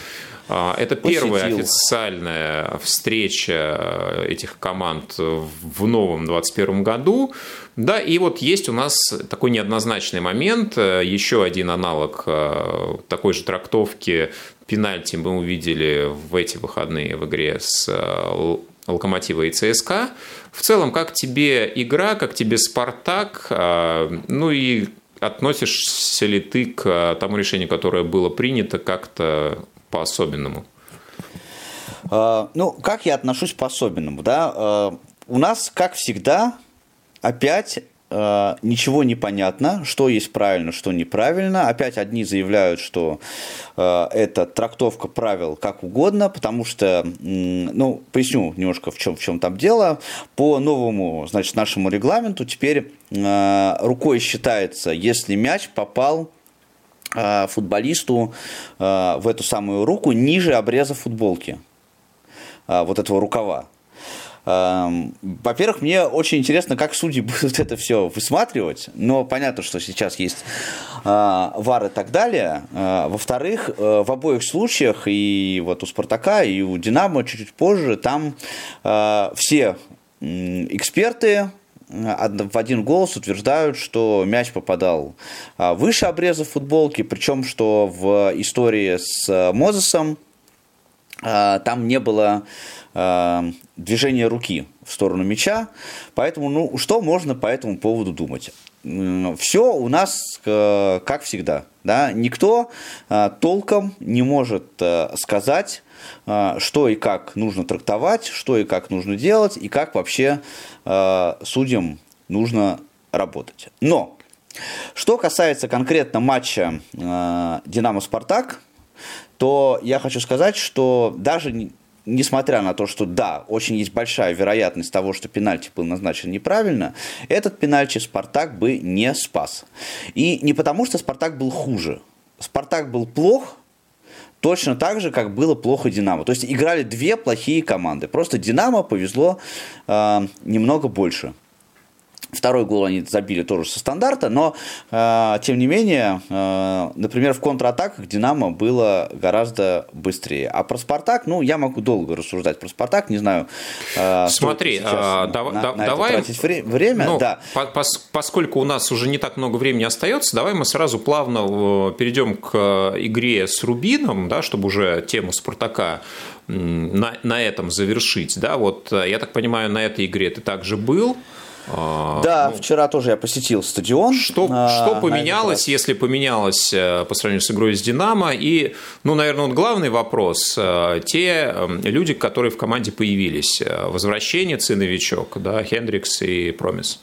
Это Посетил. первая официальная встреча этих команд в новом 2021 году. Да, и вот есть у нас такой неоднозначный момент. Еще один аналог э, такой же трактовки пенальти мы увидели в эти выходные в игре с э, Локомотива и ЦСКА. В целом, как тебе игра, как тебе Спартак, э, ну и относишься ли ты к тому решению, которое было принято, как-то по-особенному? А, ну, как я отношусь по-особенному, да? А, у нас, как всегда, опять а, ничего не понятно, что есть правильно, что неправильно. Опять одни заявляют, что это трактовка правил как угодно, потому что, ну, поясню немножко, в чем, в чем там дело. По новому, значит, нашему регламенту теперь рукой считается, если мяч попал Э, футболисту э, в эту самую руку ниже обреза футболки, э, вот этого рукава. Эм, во-первых, мне очень интересно, как судьи будут это все высматривать, но понятно, что сейчас есть вар и так далее. Во-вторых, в обоих случаях, и вот у Спартака, и у Динамо чуть-чуть позже, там все эксперты в один голос утверждают, что мяч попадал а, выше обреза футболки, причем что в истории с э, Мозесом а, там не было а, движения руки в сторону мяча, поэтому ну что можно по этому поводу думать? Все у нас э, как всегда, да, никто толком не может э, сказать что и как нужно трактовать, что и как нужно делать, и как вообще а, судьям нужно работать. Но, что касается конкретно матча а, «Динамо-Спартак», то я хочу сказать, что даже несмотря на то, что да, очень есть большая вероятность того, что пенальти был назначен неправильно, этот пенальти Спартак бы не спас. И не потому, что Спартак был хуже. Спартак был плох, точно так же, как было плохо Динамо. То есть играли две плохие команды. Просто Динамо повезло э, немного больше. Второй гол они забили тоже со стандарта, но, э, тем не менее, э, например, в контратаках Динамо было гораздо быстрее. А про Спартак, ну, я могу долго рассуждать про Спартак, не знаю. Э, Смотри, а, да, на, да, на давай... тратить вре- время. Ну, да. по, пос, поскольку у нас уже не так много времени остается, давай мы сразу плавно перейдем к игре с Рубином, да, чтобы уже тему Спартака на, на этом завершить. Да, вот я так понимаю, на этой игре ты также был. А, да, ну, вчера тоже я посетил стадион. Что, а, что поменялось, если поменялось э, по сравнению с игрой с Динамо? И, ну, наверное, вот главный вопрос. Э, те эм, люди, которые в команде появились. Э, возвращение новичок, да, Хендрикс и Промис.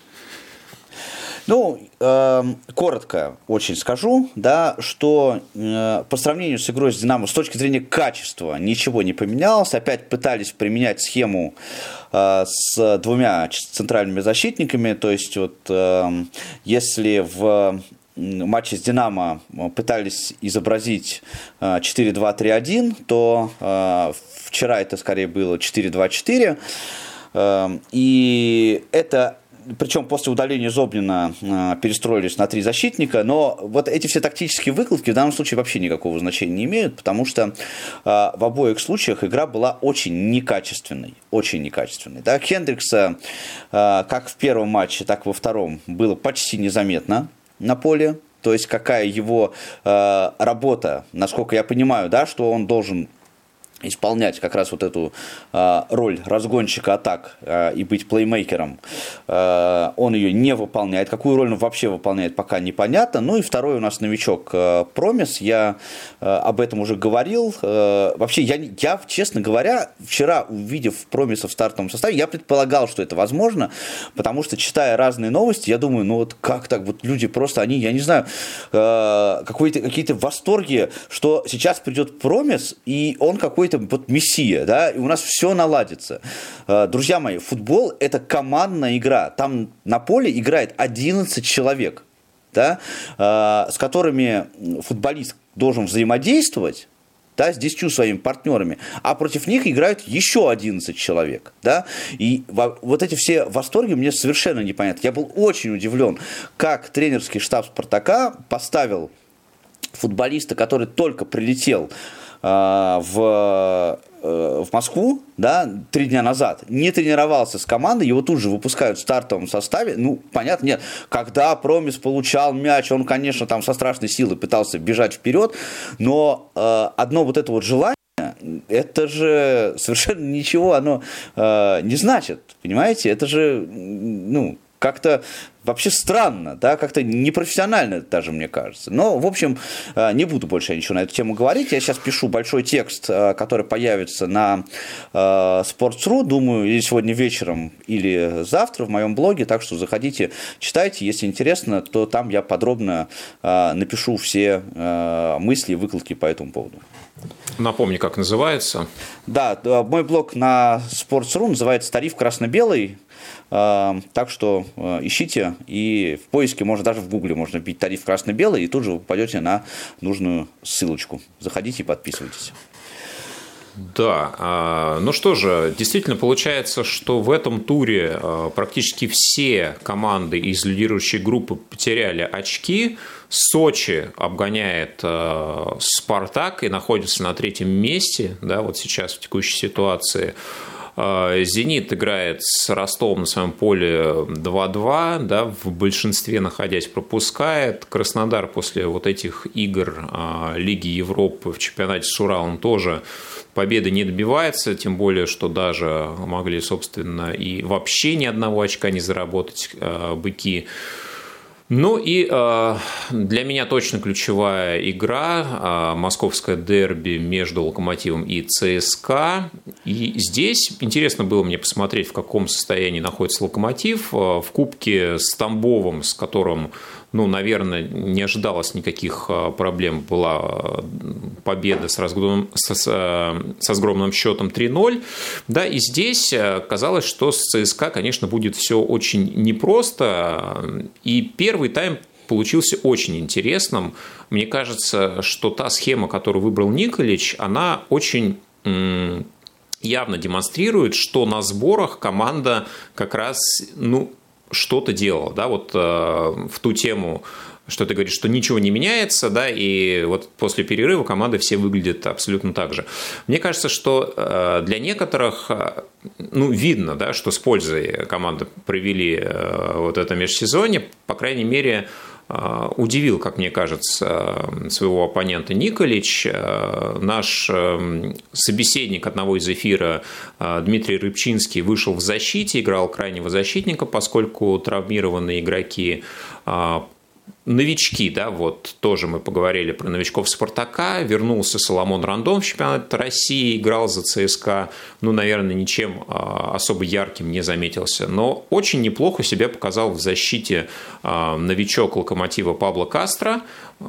Ну, э, коротко очень скажу, да, что э, по сравнению с игрой с Динамо с точки зрения качества ничего не поменялось. Опять пытались применять схему э, с двумя центральными защитниками. То есть, вот э, если в матче с Динамо пытались изобразить 4-2-3-1, э, то э, вчера это скорее было 4-2-4. Э, и это причем после удаления Зобнина перестроились на три защитника, но вот эти все тактические выкладки в данном случае вообще никакого значения не имеют, потому что э, в обоих случаях игра была очень некачественной, очень некачественной. Да? Хендрикса э, как в первом матче, так и во втором было почти незаметно на поле, то есть какая его работа, насколько я понимаю, да, что он должен исполнять как раз вот эту э, роль разгонщика атак э, и быть плеймейкером, э, он ее не выполняет. Какую роль он вообще выполняет, пока непонятно. Ну и второй у нас новичок э, Промис, я э, об этом уже говорил. Э, вообще, я, я, честно говоря, вчера, увидев Промиса в стартовом составе, я предполагал, что это возможно, потому что, читая разные новости, я думаю, ну вот как так, вот люди просто, они, я не знаю, э, какие-то восторги, что сейчас придет Промис, и он какой-то какой-то вот мессия, да, и у нас все наладится. Э, друзья мои, футбол – это командная игра. Там на поле играет 11 человек, да, э, с которыми футболист должен взаимодействовать, да, с 10 своими партнерами, а против них играют еще 11 человек. Да? И вот эти все восторги мне совершенно непонятны. Я был очень удивлен, как тренерский штаб «Спартака» поставил футболиста, который только прилетел в э, в Москву, да, три дня назад, не тренировался с командой, его тут же выпускают в стартовом составе. Ну, понятно, нет. Когда Промис получал мяч, он, конечно, там со страшной силой пытался бежать вперед, но э, одно вот это вот желание, это же совершенно ничего оно э, не значит, понимаете? Это же, ну, как-то вообще странно, да, как-то непрофессионально даже, мне кажется. Но, в общем, э, не буду больше ничего на эту тему говорить. Я сейчас пишу большой текст, э, который появится на э, Sports.ru, думаю, или сегодня вечером, или завтра в моем блоге, так что заходите, читайте. Если интересно, то там я подробно напишу все мысли и выкладки по этому поводу. Напомни, как называется. Да, мой блог на Sports.ru называется «Тариф красно-белый». Эм, так что э, ищите, и в поиске, можно даже в гугле, можно бить тариф красно-белый, и тут же вы попадете на нужную ссылочку. Заходите и подписывайтесь. Да, а, ну что же, действительно получается, что в этом туре а, практически все команды из лидирующей группы потеряли очки. Сочи обгоняет а, Спартак и находится на третьем месте, да, вот сейчас в текущей ситуации. А, Зенит играет с Ростовом на своем поле 2-2, да, в большинстве находясь пропускает. Краснодар после вот этих игр а, Лиги Европы в чемпионате с Уралом тоже победы не добивается, тем более, что даже могли, собственно, и вообще ни одного очка не заработать а, быки. Ну и э, для меня точно ключевая игра э, московское дерби между Локомотивом и ЦСКА. И здесь интересно было мне посмотреть, в каком состоянии находится Локомотив. Э, в кубке с Тамбовым, с которым ну, наверное, не ожидалось никаких а, проблем. Была а, победа с, разгромным, со, со сгромным счетом 3-0. Да, и здесь а, казалось, что с ЦСКА, конечно, будет все очень непросто. И первый тайм получился очень интересным. Мне кажется, что та схема, которую выбрал Николич, она очень явно демонстрирует, что на сборах команда как раз ну, что-то делал, да, вот э, в ту тему, что ты говоришь, что ничего не меняется, да, и вот после перерыва команды все выглядят абсолютно так же. Мне кажется, что э, для некоторых, э, ну, видно, да, что с пользой команды провели вот это межсезонье, по крайней мере, Э, удивил, как мне кажется, своего оппонента Николич. Э, наш э, собеседник одного из эфира Дмитрий Рыбчинский вышел в защите, играл крайнего защитника, поскольку травмированные игроки новички, да, вот тоже мы поговорили про новичков Спартака, вернулся Соломон Рандон в чемпионат России, играл за ЦСКА, ну, наверное, ничем а, особо ярким не заметился, но очень неплохо себя показал в защите а, новичок Локомотива Пабло Кастро,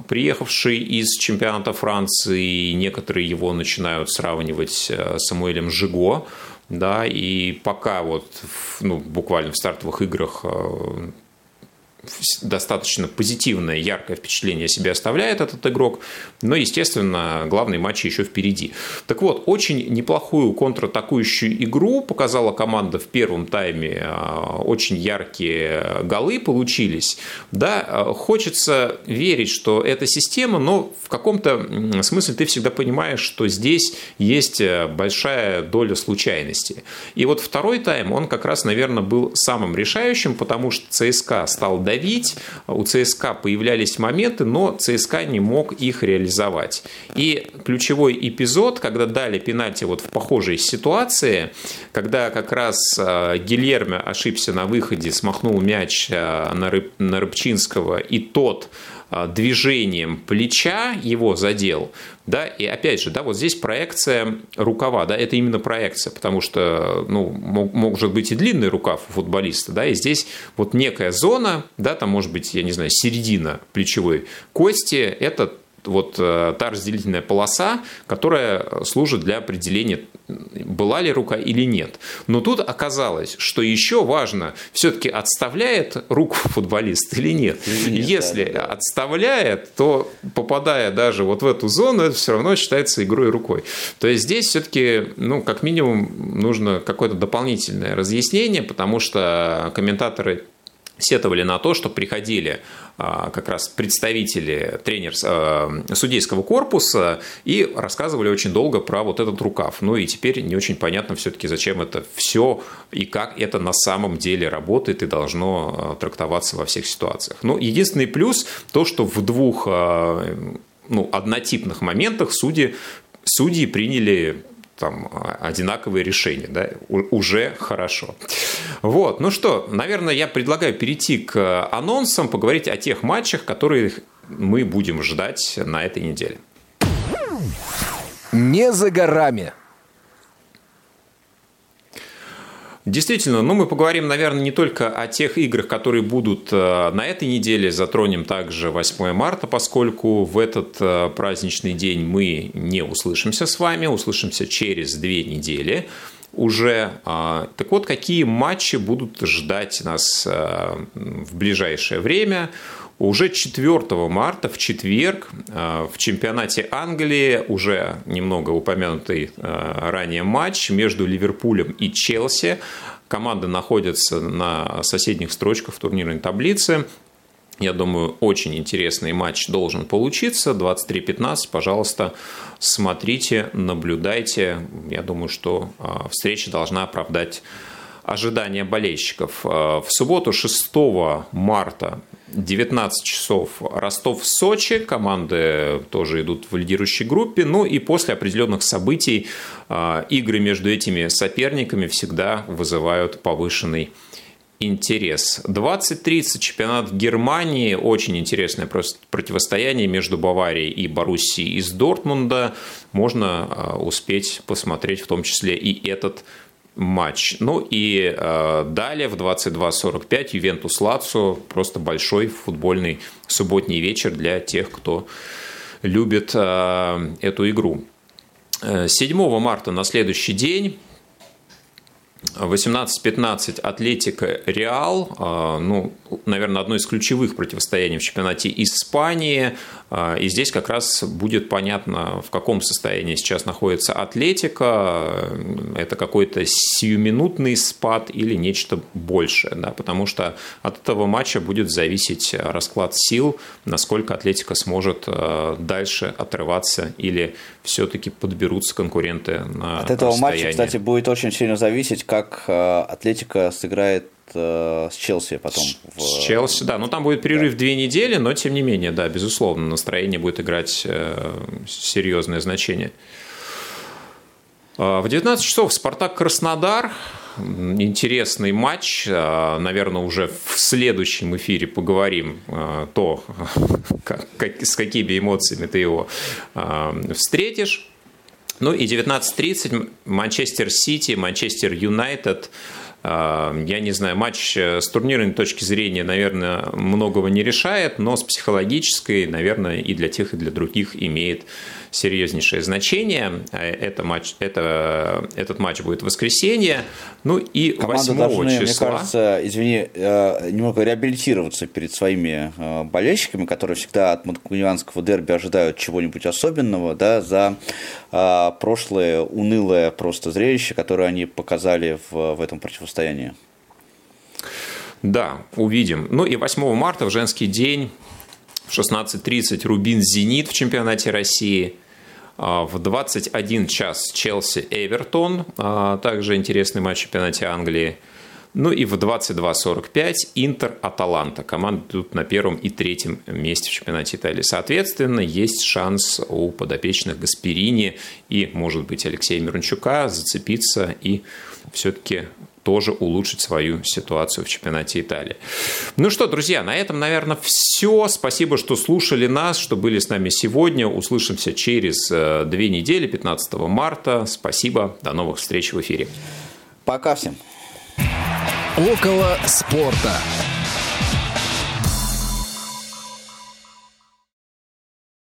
приехавший из чемпионата Франции, некоторые его начинают сравнивать а, с Самуэлем Жиго, да, и пока вот, ну, буквально в стартовых играх достаточно позитивное, яркое впечатление себе оставляет этот игрок, но, естественно, главный матч еще впереди. Так вот, очень неплохую контратакующую игру показала команда в первом тайме, а, очень яркие голы получились. Да, а, хочется верить, что эта система, но в каком-то смысле ты всегда понимаешь, что здесь есть э, большая доля случайности. И вот второй тайм, он как раз, наверное, был самым решающим, потому что ЦСКА стал давить. У ЦСКА появлялись моменты, но ЦСКА не мог их реализовать. И ключевой эпизод, когда дали пенальти вот в похожей ситуации, когда как раз э, Гильермо ошибся на выходе, смахнул мяч э, на, Рыб, на Рыбчинского, и тот а, движением плеча его задел, да, и опять же, да, вот здесь проекция рукава, да, это именно проекция, потому что, ну, может быть и длинный рукав у футболиста, да, и здесь вот некая зона, да, там может быть, я не знаю, середина плечевой кости, это вот э, та разделительная полоса, которая служит для определения, была ли рука или нет. Но тут оказалось, что еще важно, все-таки отставляет руку футболист или нет. нет Если да, да. отставляет, то попадая даже вот в эту зону, это все равно считается игрой рукой. То есть здесь все-таки, ну, как минимум, нужно какое-то дополнительное разъяснение, потому что комментаторы сетовали на то, что приходили как раз представители тренер а, судейского корпуса и рассказывали очень долго про вот этот рукав. Ну и теперь не очень понятно все-таки, зачем это все и как это на самом деле работает и должно а, трактоваться во всех ситуациях. Ну, единственный плюс то, что в двух ну, однотипных моментах судьи, судьи приняли там одинаковые решения, да, уже хорошо. Вот, ну что, наверное, я предлагаю перейти к анонсам, поговорить о тех матчах, которые мы будем ждать на этой неделе. Не за горами. Действительно, ну мы поговорим, наверное, не только о тех играх, которые будут э, на этой неделе, затронем также 8 марта, поскольку в этот э, праздничный день мы не услышимся с вами, услышимся через две недели уже. А, так вот, какие матчи будут ждать нас э, в ближайшее время? Уже 4 марта, в четверг, э, в чемпионате Англии уже немного упомянутый э, ранее матч между Ливерпулем и Челси. Команды находятся на соседних строчках в турнирной таблице. Я думаю, очень интересный матч должен получиться. 23-15, пожалуйста, смотрите, наблюдайте. Я думаю, что э, встреча должна оправдать ожидания болельщиков. В субботу 6 марта 19 часов Ростов-Сочи. Команды тоже идут в лидирующей группе. Ну и после определенных событий а, игры между этими соперниками всегда вызывают повышенный интерес. 20-30 чемпионат Германии. Очень интересное просто противостояние между Баварией и Боруссией из Дортмунда. Можно а, успеть посмотреть в том числе и этот матч. Ну и э, далее в 22.45 Ювентус Лацо. Просто большой футбольный субботний вечер для тех, кто любит э, эту игру. 7 э, марта на следующий день 18-15 Атлетика Реал, а, ну, наверное, одно из ключевых противостояний в чемпионате Испании. А, и здесь как раз будет понятно, в каком состоянии сейчас находится Атлетика. Это какой-то сиюминутный спад или нечто большее. Да? Потому что от этого матча будет зависеть расклад сил, насколько Атлетика сможет а, дальше отрываться или все-таки подберутся конкуренты на От этого матча, кстати, будет очень сильно зависеть, как э, Атлетика сыграет э, с Челси потом. В... С Челси, да. Ну, там будет перерыв да. две недели, но, тем не менее, да, безусловно, настроение будет играть э, серьезное значение. В 19 часов «Спартак-Краснодар». Интересный матч. Наверное, уже в следующем эфире поговорим то, как, с какими эмоциями ты его встретишь. Ну и 19.30 Манчестер Сити, Манчестер Юнайтед. Я не знаю, матч э, с турнирной точки зрения, наверное, многого не решает, но с психологической, наверное, и для тех, и для других имеет серьезнейшее значение. Э, это матч, это, этот матч будет в воскресенье. Ну и Команда 8 должны, числа... мне кажется, извини, э, немного реабилитироваться перед своими э, болельщиками, которые всегда от манкунианского дерби ожидают чего-нибудь особенного, да, за прошлое унылое просто зрелище, которое они показали в, в этом противостоянии. Да, увидим. Ну и 8 марта в женский день в 16.30 Рубин «Зенит» в чемпионате России. А, в 21 час Челси-Эвертон, а, также интересный матч в чемпионате Англии. Ну и в 22.45 Интер-Аталанта. Команды идут на первом и третьем месте в чемпионате Италии. Соответственно, есть шанс у подопечных Гасперини и, может быть, Алексея Мирончука зацепиться и все-таки тоже улучшить свою ситуацию в чемпионате Италии. Ну что, друзья, на этом, наверное, все. Спасибо, что слушали нас, что были с нами сегодня. Услышимся через э, две недели, 15 марта. Спасибо. До новых встреч в эфире. Пока всем. Около спорта.